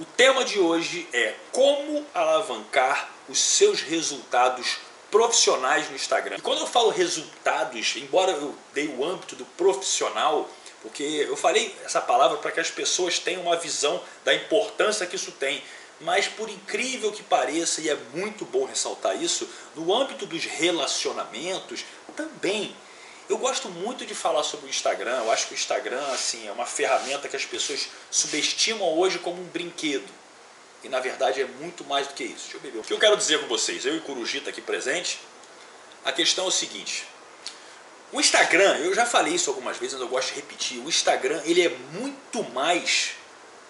O tema de hoje é como alavancar os seus resultados profissionais no Instagram. E quando eu falo resultados, embora eu dei o âmbito do profissional, porque eu falei essa palavra para que as pessoas tenham uma visão da importância que isso tem. Mas por incrível que pareça, e é muito bom ressaltar isso, no âmbito dos relacionamentos também. Eu gosto muito de falar sobre o Instagram. Eu acho que o Instagram assim, é uma ferramenta que as pessoas subestimam hoje como um brinquedo. E na verdade é muito mais do que isso. Deixa eu beber. O que eu quero dizer com vocês, eu e Corujita aqui presente, a questão é o seguinte. O Instagram, eu já falei isso algumas vezes, mas eu gosto de repetir. O Instagram ele é muito mais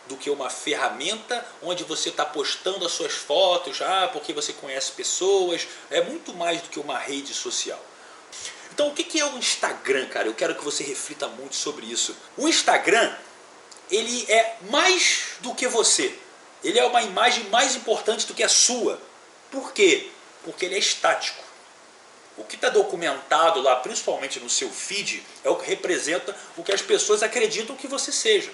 do que uma ferramenta onde você está postando as suas fotos, ah, porque você conhece pessoas. É muito mais do que uma rede social. Então o que é o Instagram, cara? Eu quero que você reflita muito sobre isso. O Instagram, ele é mais do que você. Ele é uma imagem mais importante do que a sua. Por quê? Porque ele é estático. O que está documentado lá, principalmente no seu feed, é o que representa o que as pessoas acreditam que você seja.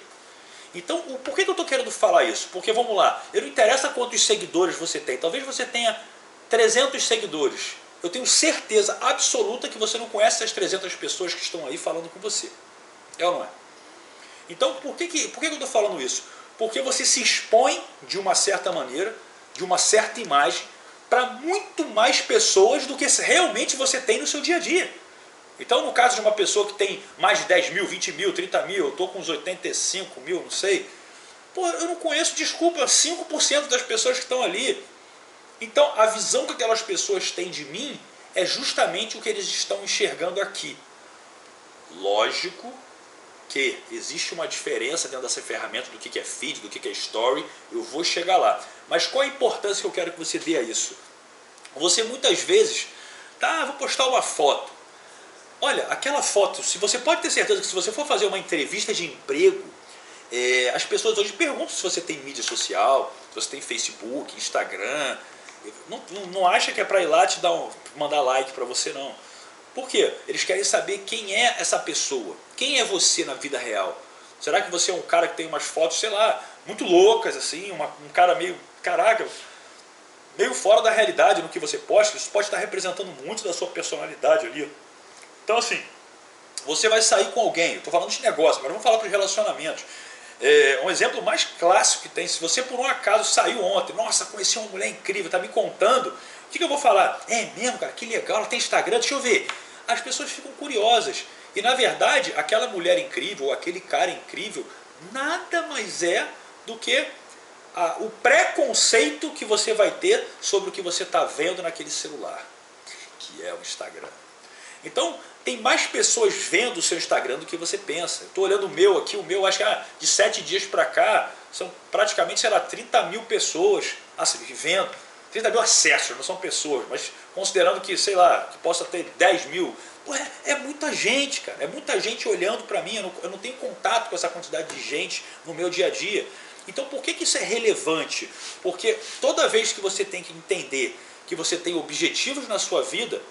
Então, por que eu estou querendo falar isso? Porque, vamos lá, eu não interessa quantos seguidores você tem. Talvez você tenha 300 seguidores. Eu tenho certeza absoluta que você não conhece as 300 pessoas que estão aí falando com você. É ou não é? Então, por que, que, por que eu estou falando isso? Porque você se expõe de uma certa maneira, de uma certa imagem, para muito mais pessoas do que realmente você tem no seu dia a dia. Então, no caso de uma pessoa que tem mais de 10 mil, 20 mil, 30 mil, eu estou com uns 85 mil, não sei. Pô, eu não conheço, desculpa, 5% das pessoas que estão ali. Então, a visão que aquelas pessoas têm de mim é justamente o que eles estão enxergando aqui. Lógico que existe uma diferença dentro dessa ferramenta do que é feed, do que é story, eu vou chegar lá. Mas qual a importância que eu quero que você dê a isso? Você muitas vezes, tá, vou postar uma foto. Olha, aquela foto, se você pode ter certeza que se você for fazer uma entrevista de emprego, é, as pessoas hoje perguntam se você tem mídia social, se você tem Facebook, Instagram. Não, não, acha que é para ir lá te dar um, mandar like para você não. Por quê? Eles querem saber quem é essa pessoa. Quem é você na vida real? Será que você é um cara que tem umas fotos, sei lá, muito loucas, assim, uma, um cara meio, caraca, meio fora da realidade no que você posta? Isso pode estar representando muito da sua personalidade ali. Então, assim, você vai sair com alguém, estou falando de negócio, agora vamos falar para os relacionamentos. É, um exemplo mais clássico que tem, se você por um acaso saiu ontem, nossa, conheci uma mulher incrível, está me contando, o que, que eu vou falar? É mesmo, cara, que legal, ela tem Instagram, deixa eu ver as pessoas ficam curiosas. E na verdade, aquela mulher incrível, aquele cara incrível, nada mais é do que a, o preconceito que você vai ter sobre o que você está vendo naquele celular, que é o Instagram. Então, tem mais pessoas vendo o seu Instagram do que você pensa. Estou olhando o meu aqui, o meu acho que ah, de sete dias para cá, são praticamente, sei lá, 30 mil pessoas vendo. 30 mil acessos, não são pessoas, mas considerando que, sei lá, que possa ter 10 mil, é, é, muita gente, cara. É muita gente olhando para mim. Eu não, eu não, tenho contato com essa quantidade de gente no meu dia a dia. Então, por que, que isso é relevante? Porque toda vez que você tem que entender que você tem objetivos na sua vida,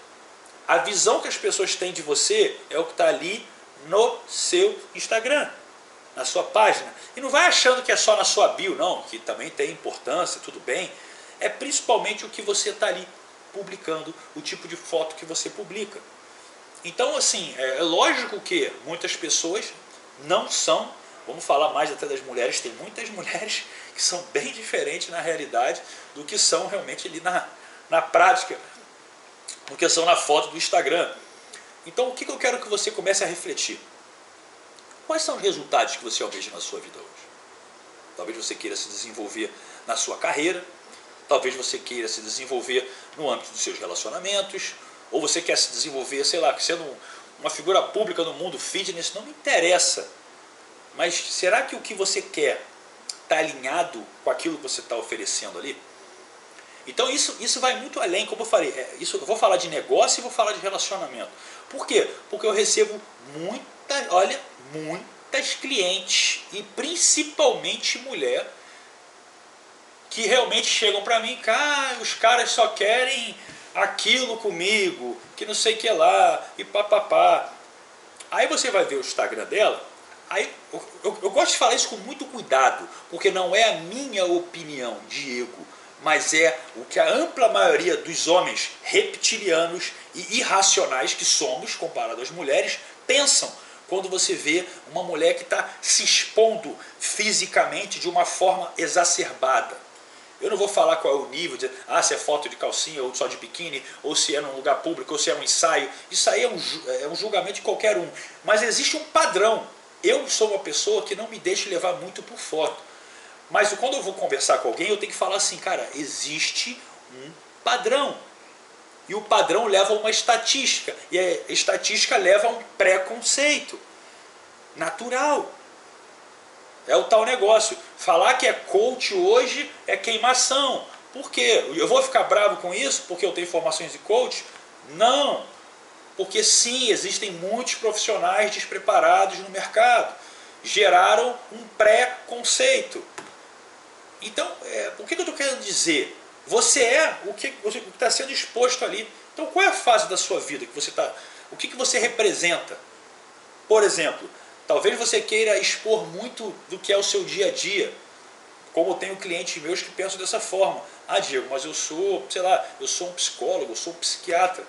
a visão que as pessoas têm de você é o que está ali no seu Instagram, na sua página. E não vai achando que é só na sua bio, não, que também tem importância, tudo bem é principalmente o que você está ali publicando, o tipo de foto que você publica. Então, assim, é, é lógico que muitas pessoas não são, vamos falar mais até das mulheres, tem muitas mulheres que são bem diferentes na realidade do que são realmente ali na, na prática, do que são na foto do Instagram. Então, o que eu quero que você comece a refletir? Quais são os resultados que você almeja na sua vida hoje? Talvez você queira se desenvolver na sua carreira, Talvez você queira se desenvolver no âmbito dos seus relacionamentos, ou você quer se desenvolver, sei lá, sendo uma figura pública no mundo fitness, não me interessa. Mas será que o que você quer está alinhado com aquilo que você está oferecendo ali? Então isso, isso vai muito além, como eu falei, é, isso, eu vou falar de negócio e vou falar de relacionamento. Por quê? Porque eu recebo muita, olha, muitas clientes, e principalmente mulher, que realmente chegam para mim, cara, os caras só querem aquilo comigo, que não sei que lá, e papapá. Aí você vai ver o Instagram dela, Aí eu, eu, eu, gosto de falar isso com muito cuidado, porque não é a minha opinião, Diego, mas é o que a ampla maioria dos homens reptilianos e irracionais que somos, comparado às mulheres, pensam quando você vê uma mulher que está se expondo fisicamente de uma forma exacerbada. Eu não vou falar qual é o nível, de, ah, se é foto de calcinha ou só de biquíni, ou se é num lugar público, ou se é um ensaio. Isso aí é um, é um julgamento de qualquer um. Mas existe um padrão. Eu sou uma pessoa que não me deixa levar muito por foto. Mas quando eu vou conversar com alguém, eu tenho que falar assim, cara, existe um padrão. E o padrão leva a uma estatística. E a estatística leva a um preconceito natural. É o tal negócio. Falar que é coach hoje é queimação. Por quê? Eu vou ficar bravo com isso porque eu tenho formações de coach? Não. Porque sim, existem muitos profissionais despreparados no mercado. Geraram um pré-conceito. Então, é, o que eu estou querendo dizer? Você é o que está sendo exposto ali. Então, qual é a fase da sua vida que você está? O que, que você representa? Por exemplo, talvez você queira expor muito do que é o seu dia a dia. Como eu tenho clientes meus que pensam dessa forma. Ah, Diego, mas eu sou, sei lá, eu sou um psicólogo, eu sou um psiquiatra.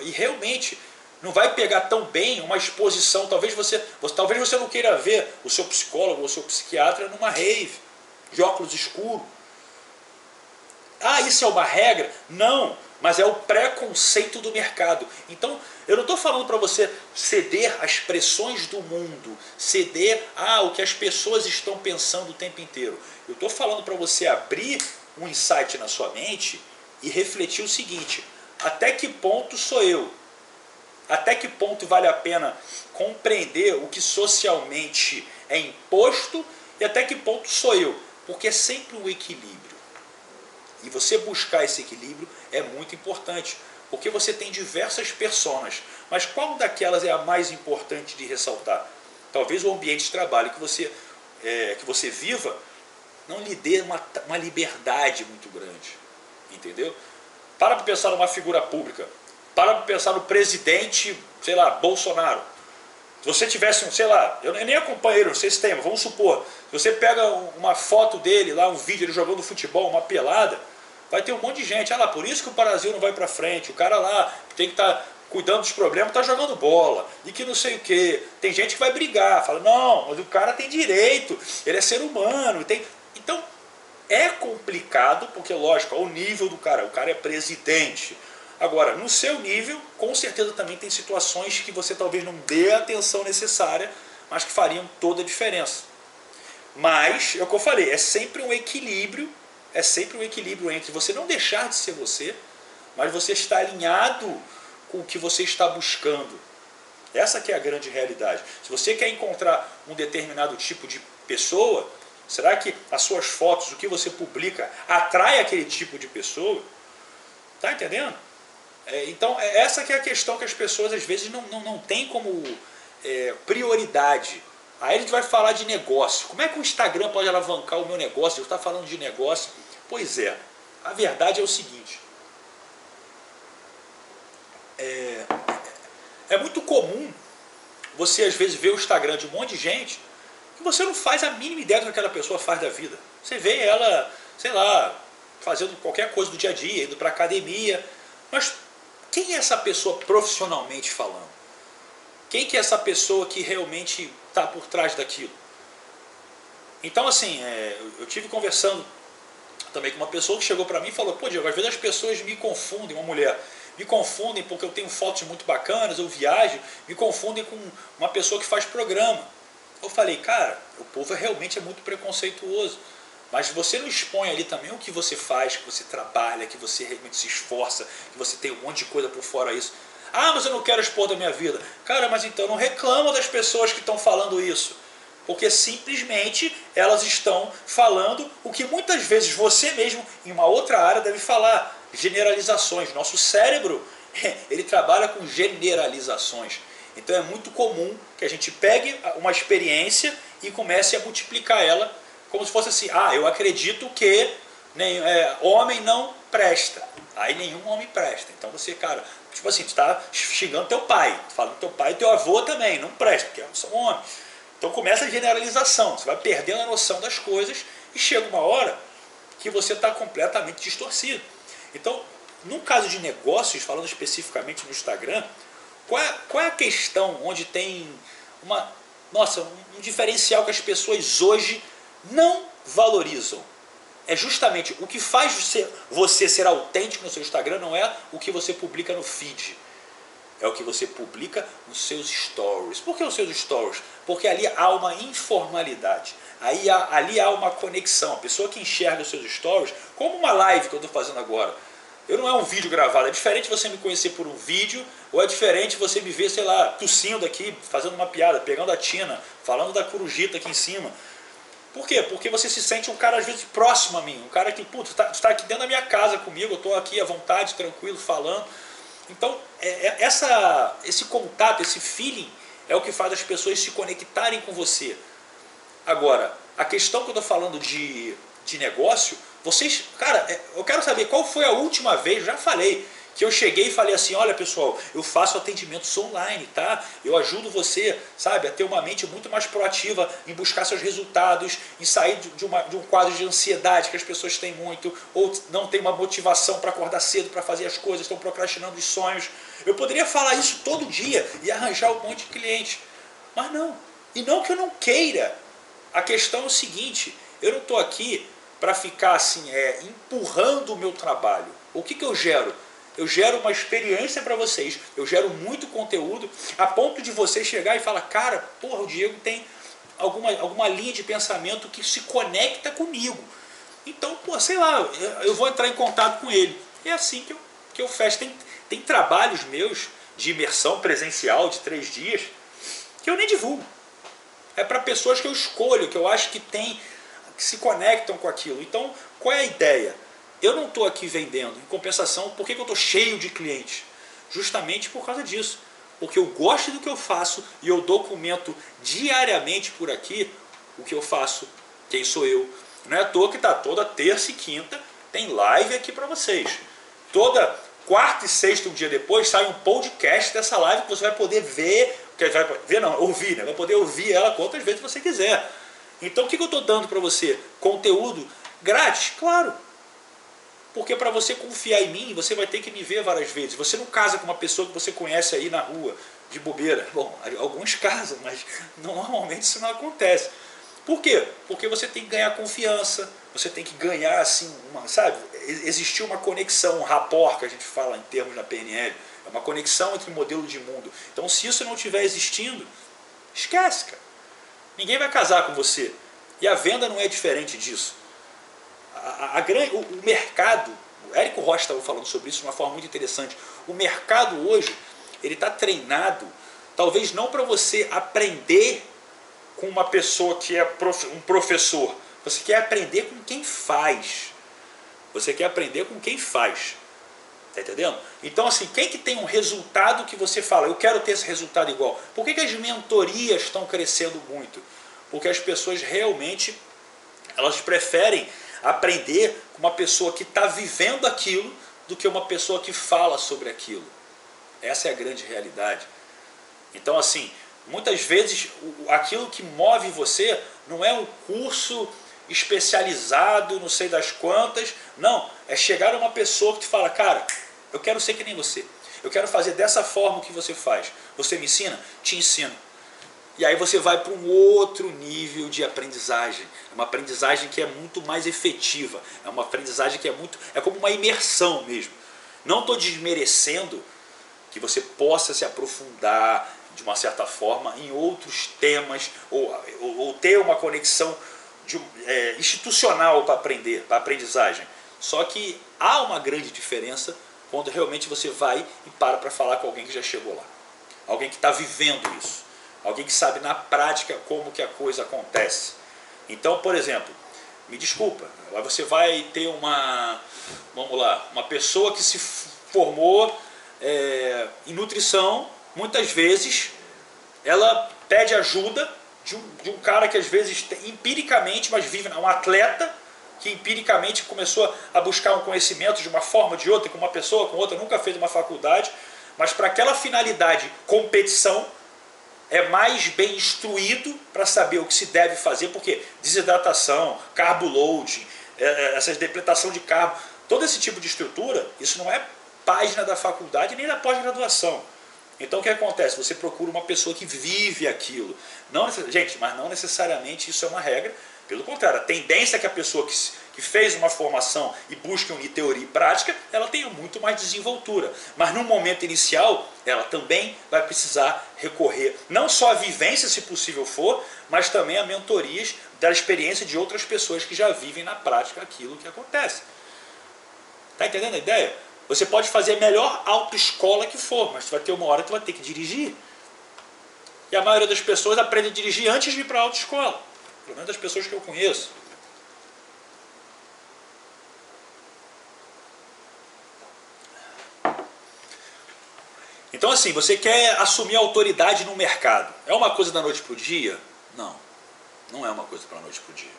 E realmente não vai pegar tão bem uma exposição. Talvez você, talvez você não queira ver o seu psicólogo ou o seu psiquiatra numa rave, de óculos escuros ah, isso é uma regra? Não, mas é o preconceito do mercado. Então, eu não estou falando para você ceder às pressões do mundo, ceder a o que as pessoas estão pensando o tempo inteiro. Eu estou falando para você abrir um insight na sua mente e refletir o seguinte: até que ponto sou eu? Até que ponto vale a pena compreender o que socialmente é imposto e até que ponto sou eu? Porque é sempre um equilíbrio. E você buscar esse equilíbrio é muito importante, porque você tem diversas personas, mas qual daquelas é a mais importante de ressaltar? Talvez o ambiente de trabalho que você, é, que você viva não lhe dê uma, uma liberdade muito grande, entendeu? Para para pensar numa figura pública, para para pensar no presidente, sei lá, Bolsonaro. Se você tivesse um, sei lá, eu nem acompanho ele, não sei se tem, mas vamos supor, se você pega uma foto dele lá, um vídeo ele jogando futebol, uma pelada, vai ter um monte de gente. Ah lá, por isso que o Brasil não vai para frente. O cara lá tem que estar tá cuidando dos problemas, está jogando bola. E que não sei o quê. Tem gente que vai brigar, fala, não, mas o cara tem direito, ele é ser humano. Tem... Então, é complicado, porque lógico, ao nível do cara, o cara é presidente. Agora, no seu nível, com certeza também tem situações que você talvez não dê a atenção necessária, mas que fariam toda a diferença. Mas, é o que eu falei, é sempre um equilíbrio é sempre um equilíbrio entre você não deixar de ser você, mas você estar alinhado com o que você está buscando. Essa que é a grande realidade. Se você quer encontrar um determinado tipo de pessoa, será que as suas fotos, o que você publica, atrai aquele tipo de pessoa? Tá entendendo? É, então, é essa que é a questão que as pessoas às vezes não, não, não têm como é, prioridade. Aí a gente vai falar de negócio. Como é que o Instagram pode alavancar o meu negócio? Eu estou falando de negócio Pois é, a verdade é o seguinte. É, é muito comum você às vezes ver o Instagram de um monte de gente que você não faz a mínima ideia do que aquela pessoa faz da vida. Você vê ela, sei lá, fazendo qualquer coisa do dia a dia, indo para academia, mas quem é essa pessoa profissionalmente falando? Quem que é essa pessoa que realmente está por trás daquilo? Então, assim, é, eu tive conversando também com uma pessoa que chegou para mim e falou: Pô, Diego, às vezes as pessoas me confundem, uma mulher, me confundem porque eu tenho fotos muito bacanas, eu viajo, me confundem com uma pessoa que faz programa. Eu falei: Cara, o povo realmente é muito preconceituoso. Mas você não expõe ali também o que você faz, que você trabalha, que você realmente se esforça, que você tem um monte de coisa por fora isso. Ah, mas eu não quero expor da minha vida. Cara, mas então não reclama das pessoas que estão falando isso porque simplesmente elas estão falando o que muitas vezes você mesmo, em uma outra área, deve falar. Generalizações. Nosso cérebro, ele trabalha com generalizações. Então é muito comum que a gente pegue uma experiência e comece a multiplicar ela como se fosse assim, ah, eu acredito que nem, é, homem não presta. Aí nenhum homem presta. Então você, cara, tipo assim, tu tá xingando teu pai, falando teu pai e teu avô também, não presta, porque são homens. Então começa a generalização, você vai perdendo a noção das coisas e chega uma hora que você está completamente distorcido. Então, no caso de negócios, falando especificamente no Instagram, qual é, qual é a questão onde tem uma, nossa, um diferencial que as pessoas hoje não valorizam? É justamente o que faz você, você ser autêntico no seu Instagram não é o que você publica no feed. É o que você publica nos seus stories. Por que os seus stories? Porque ali há uma informalidade. Aí há, ali há uma conexão. A pessoa que enxerga os seus stories, como uma live que eu estou fazendo agora. Eu não é um vídeo gravado, é diferente você me conhecer por um vídeo, ou é diferente você me ver, sei lá, tossindo aqui, fazendo uma piada, pegando a tina, falando da corujita aqui em cima. Por quê? Porque você se sente um cara, às vezes, próximo a mim. Um cara que, putz, está tá aqui dentro da minha casa comigo, eu estou aqui à vontade, tranquilo, falando. Então, é, é, essa, esse contato, esse feeling, é o que faz as pessoas se conectarem com você. Agora, a questão que eu estou falando de, de negócio, vocês, cara, é, eu quero saber qual foi a última vez, já falei, que eu cheguei e falei assim, olha pessoal, eu faço atendimentos online, tá? Eu ajudo você, sabe, a ter uma mente muito mais proativa em buscar seus resultados, em sair de, uma, de um quadro de ansiedade que as pessoas têm muito, ou não tem uma motivação para acordar cedo para fazer as coisas, estão procrastinando os sonhos. Eu poderia falar isso todo dia e arranjar um monte de clientes, mas não. E não que eu não queira. A questão é o seguinte, eu não estou aqui para ficar assim, é, empurrando o meu trabalho. O que, que eu gero? Eu gero uma experiência para vocês, eu gero muito conteúdo, a ponto de você chegar e falar, cara, porra, o Diego tem alguma, alguma linha de pensamento que se conecta comigo. Então, pô, sei lá, eu vou entrar em contato com ele. É assim que eu, que eu fecho. Tem, tem trabalhos meus de imersão presencial de três dias que eu nem divulgo. É para pessoas que eu escolho, que eu acho que tem, que se conectam com aquilo. Então, qual é a ideia? Eu não estou aqui vendendo. Em compensação, por que, que eu estou cheio de clientes? Justamente por causa disso. Porque eu gosto do que eu faço e eu documento diariamente por aqui o que eu faço, quem sou eu. Não é à toa que está toda terça e quinta tem live aqui para vocês. Toda quarta e sexta, um dia depois, sai um podcast dessa live que você vai poder ver, que vai ver não, ouvir, né? vai poder ouvir ela quantas vezes você quiser. Então o que, que eu estou dando para você? Conteúdo grátis? Claro, porque para você confiar em mim, você vai ter que me ver várias vezes. Você não casa com uma pessoa que você conhece aí na rua, de bobeira. Bom, alguns casam, mas normalmente isso não acontece. Por quê? Porque você tem que ganhar confiança, você tem que ganhar, assim, uma, sabe? Existir uma conexão, um rapport, que a gente fala em termos da PNL. É uma conexão entre modelo de mundo. Então, se isso não estiver existindo, esquece, cara. Ninguém vai casar com você. E a venda não é diferente disso a, a, o, o, mercado, o Érico Rocha estava falando sobre isso de uma forma muito interessante. O mercado hoje, ele está treinado, talvez não para você aprender com uma pessoa que é prof, um professor. Você quer aprender com quem faz. Você quer aprender com quem faz. Tá entendendo? Então, assim, quem que tem um resultado que você fala, eu quero ter esse resultado igual? Por que, que as mentorias estão crescendo muito? Porque as pessoas realmente elas preferem aprender com uma pessoa que está vivendo aquilo do que uma pessoa que fala sobre aquilo. Essa é a grande realidade. Então, assim, muitas vezes aquilo que move você não é um curso especializado, não sei das quantas, não, é chegar a uma pessoa que te fala, cara, eu quero ser que nem você. Eu quero fazer dessa forma o que você faz. Você me ensina? Te ensino. E aí você vai para um outro nível de aprendizagem. É uma aprendizagem que é muito mais efetiva. É uma aprendizagem que é muito. É como uma imersão mesmo. Não estou desmerecendo que você possa se aprofundar de uma certa forma em outros temas ou, ou, ou ter uma conexão de, é, institucional para aprender, para aprendizagem. Só que há uma grande diferença quando realmente você vai e para para falar com alguém que já chegou lá. Alguém que está vivendo isso alguém que sabe na prática como que a coisa acontece. Então, por exemplo, me desculpa, você vai ter uma, vamos lá, uma pessoa que se formou é, em nutrição, muitas vezes ela pede ajuda de um, de um cara que às vezes empiricamente, mas vive, um atleta que empiricamente começou a buscar um conhecimento de uma forma ou de outra, com uma pessoa, com outra, nunca fez uma faculdade, mas para aquela finalidade, competição, é mais bem instruído para saber o que se deve fazer, porque desidratação, carbo loading, é, é, essa depletação de carbo, todo esse tipo de estrutura, isso não é página da faculdade nem da pós-graduação. Então o que acontece? Você procura uma pessoa que vive aquilo. Não, gente, mas não necessariamente isso é uma regra. Pelo contrário, a tendência é que a pessoa que, que fez uma formação e busca unir teoria e prática, ela tenha muito mais desenvoltura. Mas no momento inicial, ela também vai precisar recorrer não só à vivência, se possível for, mas também a mentorias da experiência de outras pessoas que já vivem na prática aquilo que acontece. Está entendendo a ideia? Você pode fazer a melhor autoescola que for, mas vai ter uma hora que vai ter que dirigir. E a maioria das pessoas aprende a dirigir antes de ir para a autoescola. Pelo menos das pessoas que eu conheço. Então, assim, você quer assumir autoridade no mercado. É uma coisa da noite para o dia? Não. Não é uma coisa da noite para o dia.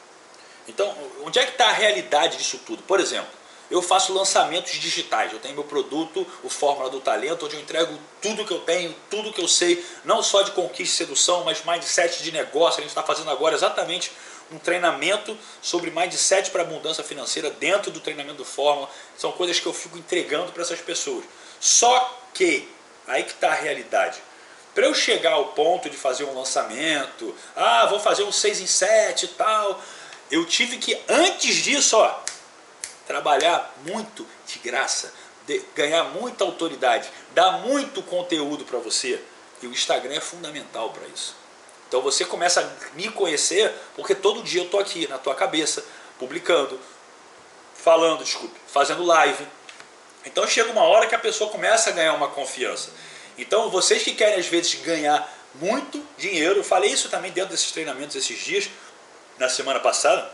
Então, onde é que está a realidade disso tudo? Por exemplo, eu faço lançamentos digitais. Eu tenho meu produto, o Fórmula do Talento, onde eu entrego tudo que eu tenho, tudo que eu sei, não só de conquista e sedução, mas mindset de negócio. A gente está fazendo agora exatamente um treinamento sobre mindset para abundância financeira dentro do treinamento do Fórmula. São coisas que eu fico entregando para essas pessoas. Só que, aí que está a realidade. Para eu chegar ao ponto de fazer um lançamento, ah, vou fazer um 6 em 7 e tal, eu tive que, antes disso, ó, trabalhar muito de graça, de ganhar muita autoridade, dar muito conteúdo para você. E o Instagram é fundamental para isso. Então você começa a me conhecer porque todo dia eu estou aqui na tua cabeça, publicando, falando, desculpe, fazendo live. Então chega uma hora que a pessoa começa a ganhar uma confiança. Então vocês que querem às vezes ganhar muito dinheiro, eu falei isso também dentro desses treinamentos esses dias, na semana passada,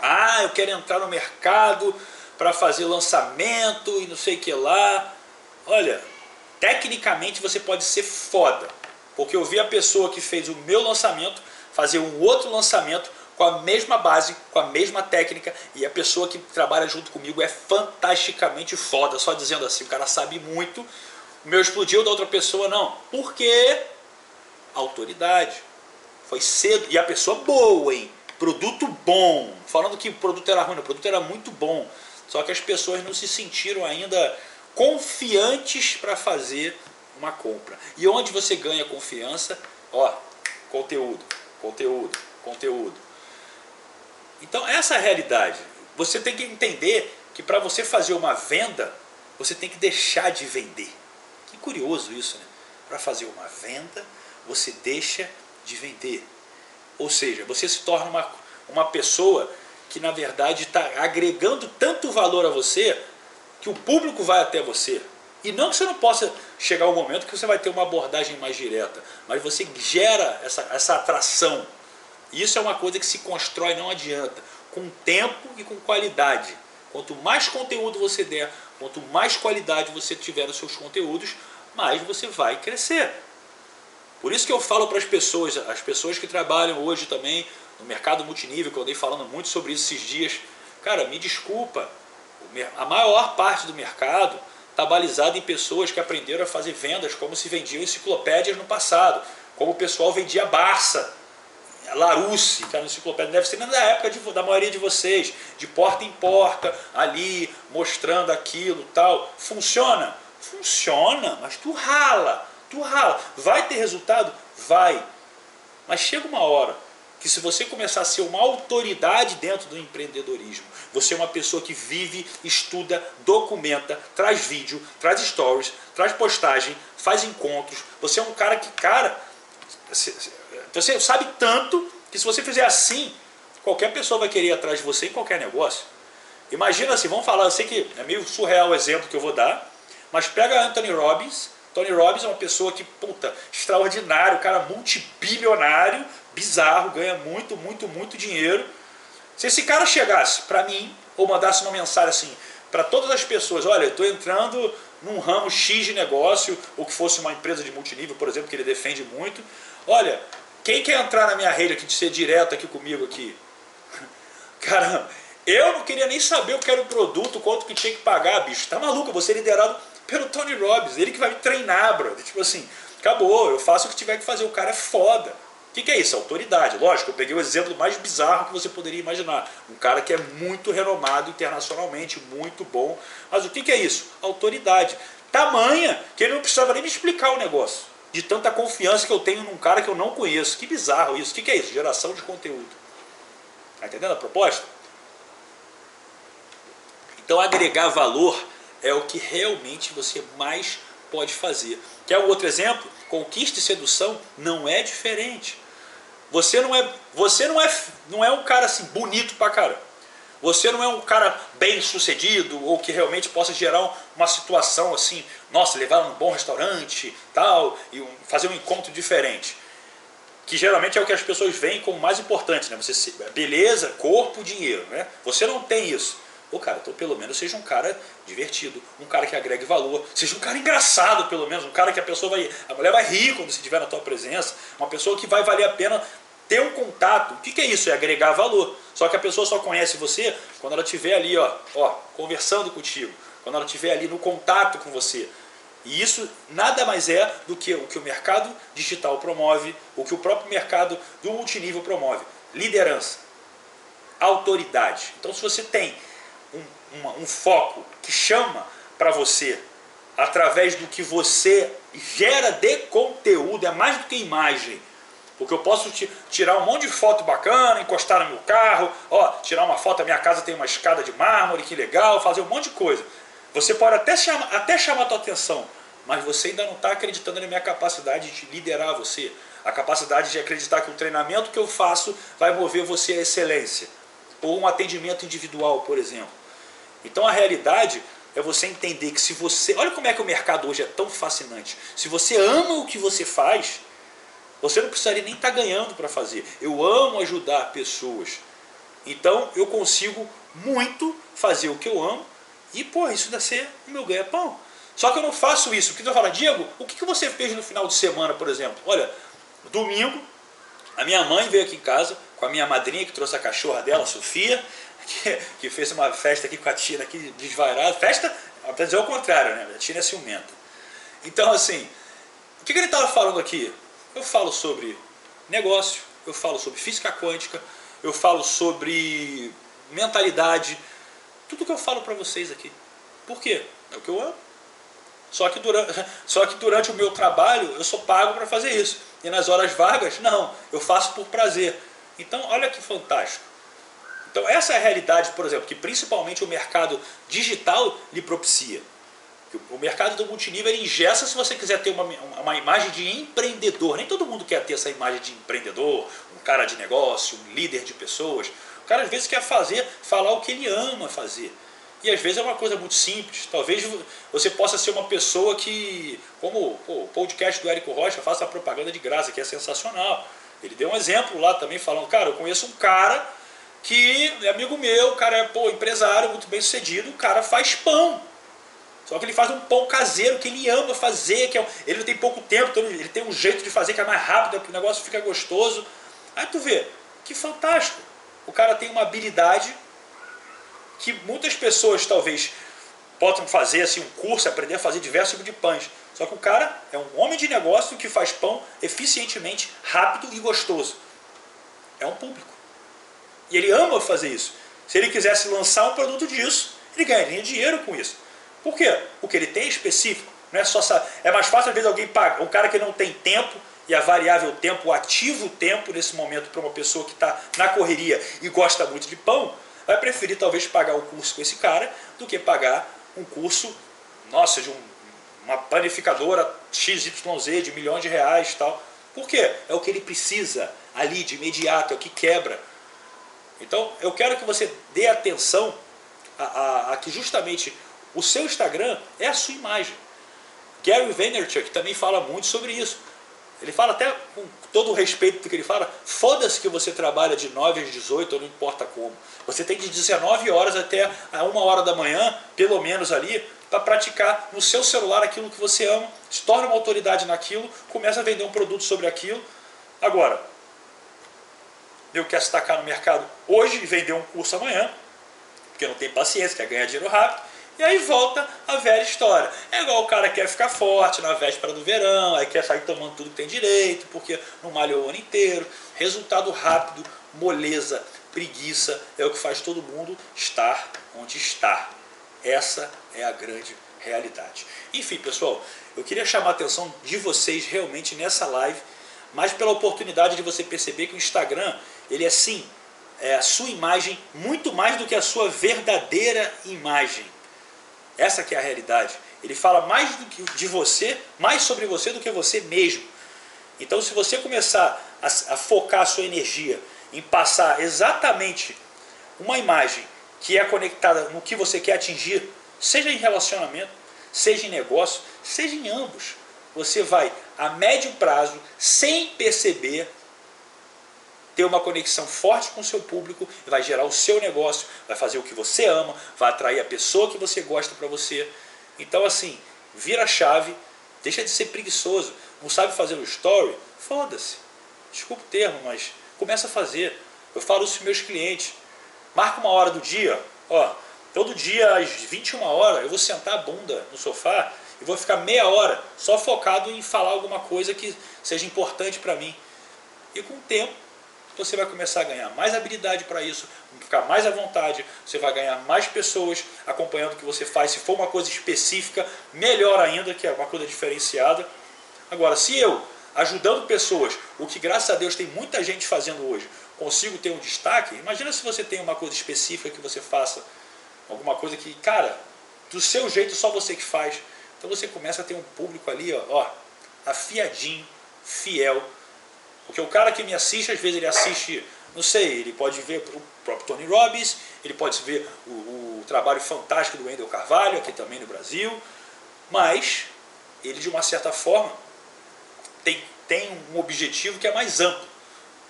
ah, eu quero entrar no mercado para fazer lançamento e não sei o que lá. Olha, tecnicamente você pode ser foda. Porque eu vi a pessoa que fez o meu lançamento fazer um outro lançamento com a mesma base, com a mesma técnica, e a pessoa que trabalha junto comigo é fantasticamente foda, só dizendo assim, o cara sabe muito. O meu explodiu da outra pessoa, não. Por quê? Autoridade. Foi cedo. E a pessoa boa, hein? Produto bom. Falando que o produto era ruim, o produto era muito bom. Só que as pessoas não se sentiram ainda confiantes para fazer uma compra. E onde você ganha confiança? Ó, conteúdo, conteúdo, conteúdo. Então essa é a realidade. Você tem que entender que para você fazer uma venda, você tem que deixar de vender. Que curioso isso, né? Para fazer uma venda, você deixa de vender. Ou seja, você se torna uma, uma pessoa que na verdade está agregando tanto valor a você que o público vai até você. E não que você não possa chegar um momento que você vai ter uma abordagem mais direta, mas você gera essa, essa atração. Isso é uma coisa que se constrói, não adianta, com tempo e com qualidade. Quanto mais conteúdo você der, quanto mais qualidade você tiver nos seus conteúdos, mais você vai crescer. Por isso que eu falo para as pessoas, as pessoas que trabalham hoje também no mercado multinível, que eu andei falando muito sobre isso esses dias, cara, me desculpa, a maior parte do mercado está balizado em pessoas que aprenderam a fazer vendas como se vendiam enciclopédias no passado, como o pessoal vendia Barça, Larousse, que era uma enciclopédia, deve ser da época de, da maioria de vocês, de porta em porta, ali, mostrando aquilo tal. Funciona? Funciona, mas tu rala Tu rala. Vai ter resultado? Vai. Mas chega uma hora que se você começar a ser uma autoridade dentro do empreendedorismo, você é uma pessoa que vive, estuda, documenta, traz vídeo, traz stories, traz postagem, faz encontros. Você é um cara que, cara, você sabe tanto que se você fizer assim, qualquer pessoa vai querer ir atrás de você em qualquer negócio. Imagina assim, vamos falar, eu sei que é meio surreal o exemplo que eu vou dar, mas pega Anthony Robbins Tony Robbins é uma pessoa que, puta, extraordinário, cara multibilionário, bizarro, ganha muito, muito, muito dinheiro. Se esse cara chegasse para mim ou mandasse uma mensagem assim para todas as pessoas, olha, eu estou entrando num ramo X de negócio, ou que fosse uma empresa de multinível, por exemplo, que ele defende muito, olha, quem quer entrar na minha rede aqui, de ser direto aqui comigo aqui? Cara, Eu não queria nem saber o que era o produto, quanto que tinha que pagar, bicho. Tá maluco? Eu vou ser liderado pelo Tony Robbins. Ele que vai me treinar, brother. Tipo assim, acabou, eu faço o que tiver que fazer. O cara é foda. O que, que, é isso? Autoridade. Lógico, eu peguei o exemplo mais bizarro que você poderia imaginar. Um cara que é muito renomado internacionalmente, muito bom. Mas o que, que é isso? Autoridade. Tamanha que ele não precisava nem me explicar o negócio. De tanta confiança que eu tenho num cara que eu não conheço. Que bizarro isso. O que, que é isso? Geração de conteúdo. Tá entendendo a proposta? Então agregar valor é o que realmente você mais pode fazer. Quer outro exemplo? Conquista e sedução não é diferente. Você não é, você não é, não é um cara assim bonito pra cara. Você não é um cara bem sucedido ou que realmente possa gerar uma situação assim, nossa, levar num bom restaurante, tal, e fazer um encontro diferente. Que geralmente é o que as pessoas veem como mais importante, né? Você beleza, corpo, dinheiro, né? Você não tem isso. Pô, cara, então pelo menos seja um cara divertido, um cara que agregue valor, seja um cara engraçado, pelo menos, um cara que a pessoa vai. A mulher vai rir quando você estiver na tua presença, uma pessoa que vai valer a pena ter um contato. O que, que é isso? É agregar valor. Só que a pessoa só conhece você quando ela estiver ali, ó, ó, conversando contigo, quando ela estiver ali no contato com você. E isso nada mais é do que o que o mercado digital promove, o que o próprio mercado do multinível promove. Liderança, autoridade. Então, se você tem um, uma, um foco que chama para você através do que você gera de conteúdo, é mais do que imagem. Porque eu posso tirar um monte de foto bacana, encostar no meu carro, ó, tirar uma foto, a minha casa tem uma escada de mármore, que legal, fazer um monte de coisa. Você pode até chamar, até chamar a tua atenção, mas você ainda não está acreditando na minha capacidade de liderar você. A capacidade de acreditar que o treinamento que eu faço vai mover você à excelência. Ou um atendimento individual, por exemplo. Então a realidade é você entender que se você. Olha como é que o mercado hoje é tão fascinante. Se você ama o que você faz, você não precisaria nem estar tá ganhando para fazer. Eu amo ajudar pessoas. Então eu consigo muito fazer o que eu amo e, pô, isso deve ser o meu ganha-pão. Só que eu não faço isso. Porque eu falo, Diego, o que você fez no final de semana, por exemplo? Olha, domingo, a minha mãe veio aqui em casa com a minha madrinha que trouxe a cachorra dela, a Sofia, que, que fez uma festa aqui com a Tina aqui desvairada. Festa, para dizer o contrário, né? A Tina é ciumenta. Então, assim, o que, que ele estava falando aqui? Eu falo sobre negócio, eu falo sobre física quântica, eu falo sobre mentalidade, tudo que eu falo para vocês aqui. Por quê? É o que eu amo. Só que, durante, só que durante o meu trabalho eu sou pago para fazer isso. E nas horas vagas, não, eu faço por prazer. Então, olha que fantástico. Então, essa é a realidade, por exemplo, que principalmente o mercado digital lhe propicia. O mercado do multinível ingessa se você quiser ter uma, uma imagem de empreendedor. Nem todo mundo quer ter essa imagem de empreendedor, um cara de negócio, um líder de pessoas. O cara às vezes quer fazer, falar o que ele ama fazer. E às vezes é uma coisa muito simples. Talvez você possa ser uma pessoa que, como pô, o podcast do Érico Rocha, faça a propaganda de graça, que é sensacional. Ele deu um exemplo lá também falando, cara, eu conheço um cara que é amigo meu, o cara é pô, empresário, muito bem sucedido, o cara faz pão. Só que ele faz um pão caseiro que ele ama fazer, que é, ele não tem pouco tempo, então ele tem um jeito de fazer que é mais rápido, o negócio fica gostoso. Aí tu vê, que fantástico. O cara tem uma habilidade que muitas pessoas talvez possam fazer assim, um curso, aprender a fazer diversos tipos de pães. Só que o cara é um homem de negócio que faz pão eficientemente, rápido e gostoso. É um público. E ele ama fazer isso. Se ele quisesse lançar um produto disso, ele ganharia dinheiro com isso. Por quê? Porque ele tem específico. Não é só é mais fácil às vezes alguém paga um cara que não tem tempo e a variável tempo, o ativo tempo nesse momento para uma pessoa que está na correria e gosta muito de pão, vai preferir talvez pagar o curso com esse cara do que pagar um curso, nossa, de um, uma panificadora XYZ de milhões de reais tal. Por quê? É o que ele precisa ali de imediato, é o que quebra. Então eu quero que você dê atenção a, a, a que justamente o seu Instagram é a sua imagem. Gary Vaynerchuk também fala muito sobre isso. Ele fala até com todo o respeito que ele fala, foda-se que você trabalha de 9 às 18, não importa como. Você tem de 19 horas até a 1 hora da manhã, pelo menos ali, para praticar no seu celular aquilo que você ama, se torna uma autoridade naquilo, começa a vender um produto sobre aquilo. Agora, eu quero se tacar no mercado hoje e vender um curso amanhã, porque não tem paciência, quer ganhar dinheiro rápido. E aí volta a velha história. É igual o cara que quer ficar forte na véspera do verão, aí quer sair tomando tudo que tem direito, porque não malhou o ano inteiro. Resultado rápido, moleza, preguiça, é o que faz todo mundo estar onde está. Essa é a grande realidade. Enfim, pessoal, eu queria chamar a atenção de vocês realmente nessa live, mas pela oportunidade de você perceber que o Instagram, ele é sim, é a sua imagem muito mais do que a sua verdadeira imagem. Essa que é a realidade. Ele fala mais de você, mais sobre você do que você mesmo. Então, se você começar a, a focar a sua energia em passar exatamente uma imagem que é conectada no que você quer atingir, seja em relacionamento, seja em negócio, seja em ambos, você vai a médio prazo, sem perceber, ter uma conexão forte com o seu público, vai gerar o seu negócio, vai fazer o que você ama, vai atrair a pessoa que você gosta para você. Então assim, vira a chave, deixa de ser preguiçoso, não sabe fazer o story, foda-se. Desculpa o termo, mas começa a fazer. Eu falo isso para meus clientes. Marca uma hora do dia, ó, todo dia às 21 horas eu vou sentar a bunda no sofá e vou ficar meia hora só focado em falar alguma coisa que seja importante para mim. E com o tempo você vai começar a ganhar mais habilidade para isso, ficar mais à vontade, você vai ganhar mais pessoas acompanhando o que você faz. Se for uma coisa específica, melhor ainda, que é uma coisa diferenciada. Agora, se eu, ajudando pessoas, o que graças a Deus tem muita gente fazendo hoje, consigo ter um destaque, imagina se você tem uma coisa específica que você faça, alguma coisa que, cara, do seu jeito só você que faz. Então você começa a ter um público ali, ó, ó afiadinho, fiel, porque o cara que me assiste, às vezes ele assiste, não sei, ele pode ver o próprio Tony Robbins, ele pode ver o, o trabalho fantástico do Wendel Carvalho, aqui também no Brasil, mas ele de uma certa forma tem, tem um objetivo que é mais amplo.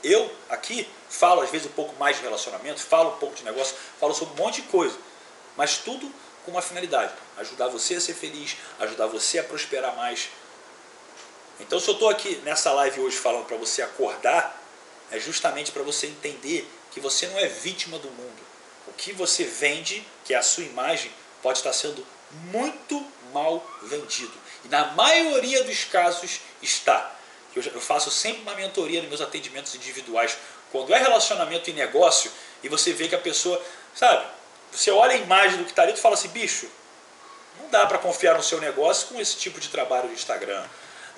Eu aqui falo às vezes um pouco mais de relacionamento, falo um pouco de negócio, falo sobre um monte de coisa, mas tudo com uma finalidade, ajudar você a ser feliz, ajudar você a prosperar mais, então, se eu estou aqui nessa live hoje falando para você acordar, é justamente para você entender que você não é vítima do mundo. O que você vende, que é a sua imagem, pode estar sendo muito mal vendido. E na maioria dos casos está. Eu faço sempre uma mentoria nos meus atendimentos individuais. Quando é relacionamento e negócio, e você vê que a pessoa, sabe, você olha a imagem do que está ali e fala assim, bicho, não dá para confiar no seu negócio com esse tipo de trabalho no Instagram.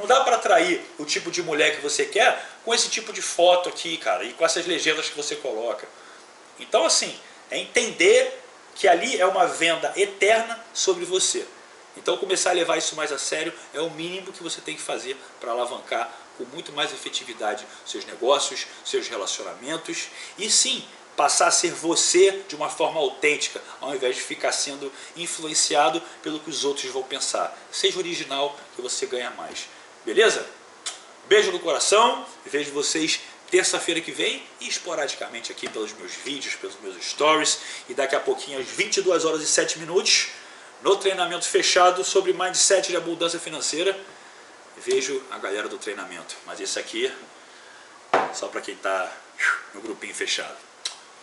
Não dá para atrair o tipo de mulher que você quer com esse tipo de foto aqui, cara, e com essas legendas que você coloca. Então, assim, é entender que ali é uma venda eterna sobre você. Então, começar a levar isso mais a sério é o mínimo que você tem que fazer para alavancar com muito mais efetividade seus negócios, seus relacionamentos e sim passar a ser você de uma forma autêntica, ao invés de ficar sendo influenciado pelo que os outros vão pensar. Seja original que você ganha mais. Beleza? Beijo no coração, vejo vocês terça-feira que vem e esporadicamente aqui pelos meus vídeos, pelos meus stories e daqui a pouquinho às 22 horas e 7 minutos no treinamento fechado sobre mindset de abundância financeira. Vejo a galera do treinamento, mas esse aqui só para quem está no grupinho fechado.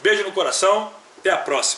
Beijo no coração, até a próxima.